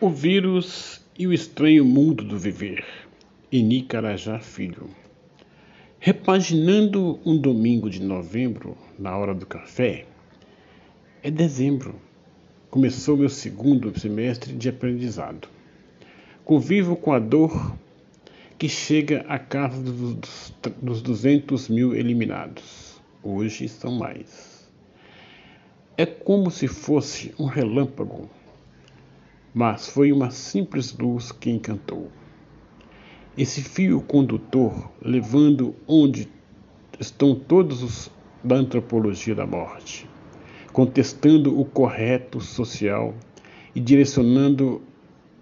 O vírus e o estranho mundo do viver. Eni Carajá Filho. Repaginando um domingo de novembro, na hora do café, é dezembro. Começou meu segundo semestre de aprendizado. Convivo com a dor que chega à casa dos, dos 200 mil eliminados. Hoje são mais. É como se fosse um relâmpago mas foi uma simples luz que encantou. Esse fio condutor levando onde estão todos os da antropologia da morte, contestando o correto social e direcionando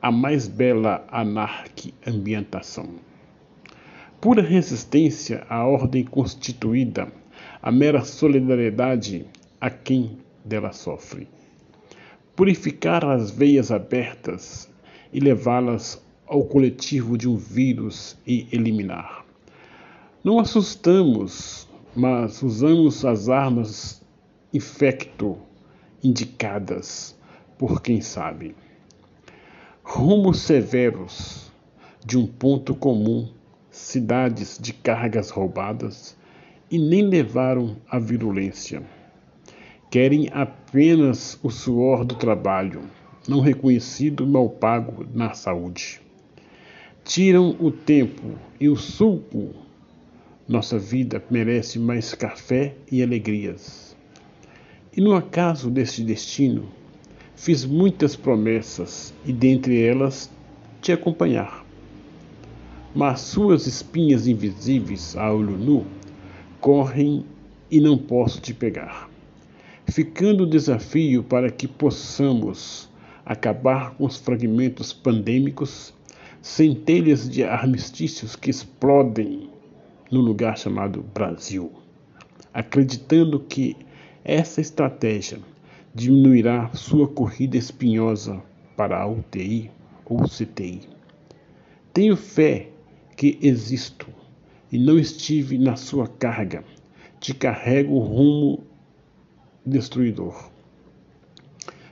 a mais bela anarque-ambientação. Pura resistência à ordem constituída, a mera solidariedade a quem dela sofre purificar as veias abertas e levá-las ao coletivo de um vírus e eliminar. Não assustamos, mas usamos as armas infecto indicadas por quem sabe. Rumos severos de um ponto comum, cidades de cargas roubadas e nem levaram a virulência. Querem apenas o suor do trabalho, não reconhecido mal pago na saúde. Tiram o tempo e o suco. Nossa vida merece mais café e alegrias. E no acaso deste destino, fiz muitas promessas e dentre elas te acompanhar. Mas suas espinhas invisíveis a olho nu correm e não posso te pegar ficando o desafio para que possamos acabar com os fragmentos pandêmicos, centelhas de armistícios que explodem no lugar chamado Brasil, acreditando que essa estratégia diminuirá sua corrida espinhosa para a UTI ou CTI. Tenho fé que existo e não estive na sua carga. Te carrego rumo destruidor.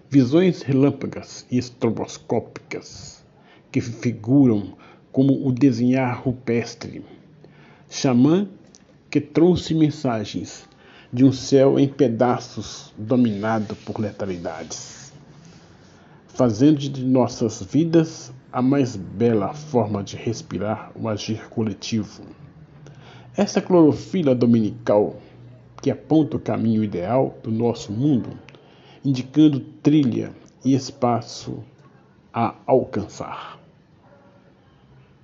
Visões relâmpagas e estroboscópicas que figuram como o desenhar rupestre. Xamã que trouxe mensagens de um céu em pedaços dominado por letalidades, fazendo de nossas vidas a mais bela forma de respirar o agir coletivo. Essa clorofila dominical que aponta o caminho ideal do nosso mundo, indicando trilha e espaço a alcançar.